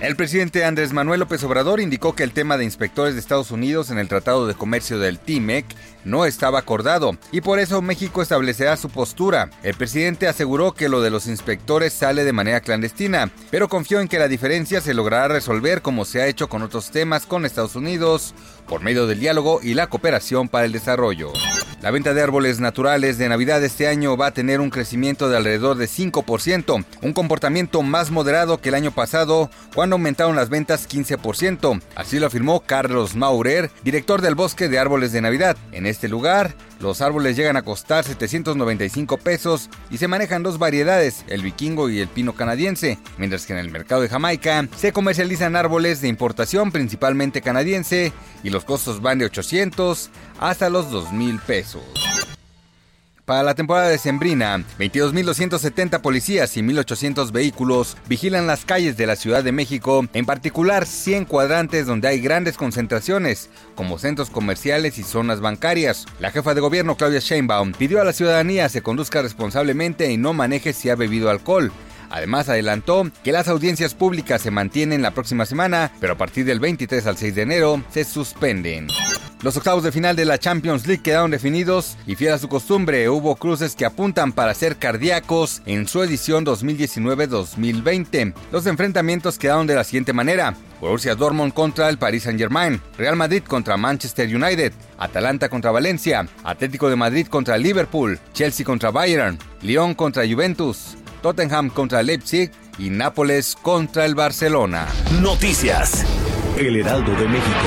El presidente Andrés Manuel López Obrador indicó que el tema de inspectores de Estados Unidos en el Tratado de Comercio del TIMEC no estaba acordado y por eso México establecerá su postura. El presidente aseguró que lo de los inspectores sale de manera clandestina, pero confió en que la diferencia se logrará resolver como se ha hecho con otros temas con Estados Unidos por medio del diálogo y la cooperación para el desarrollo. La venta de árboles naturales de Navidad este año va a tener un crecimiento de alrededor de 5%, un comportamiento más moderado que el año pasado, cuando aumentaron las ventas 15%. Así lo afirmó Carlos Maurer, director del Bosque de Árboles de Navidad. En este lugar, los árboles llegan a costar 795 pesos y se manejan dos variedades, el vikingo y el pino canadiense, mientras que en el mercado de Jamaica se comercializan árboles de importación principalmente canadiense y los costos van de 800 hasta los 2,000 pesos. Para la temporada de Sembrina, 22.270 policías y 1.800 vehículos vigilan las calles de la Ciudad de México, en particular 100 cuadrantes donde hay grandes concentraciones, como centros comerciales y zonas bancarias. La jefa de gobierno Claudia Sheinbaum pidió a la ciudadanía se conduzca responsablemente y no maneje si ha bebido alcohol. Además, adelantó que las audiencias públicas se mantienen la próxima semana, pero a partir del 23 al 6 de enero se suspenden. Los octavos de final de la Champions League quedaron definidos y fiel a su costumbre, hubo cruces que apuntan para ser cardíacos en su edición 2019-2020. Los enfrentamientos quedaron de la siguiente manera. Borussia Dortmund contra el Paris Saint-Germain, Real Madrid contra Manchester United, Atalanta contra Valencia, Atlético de Madrid contra Liverpool, Chelsea contra Bayern, Lyon contra Juventus, Tottenham contra Leipzig y Nápoles contra el Barcelona. Noticias. El Heraldo de México.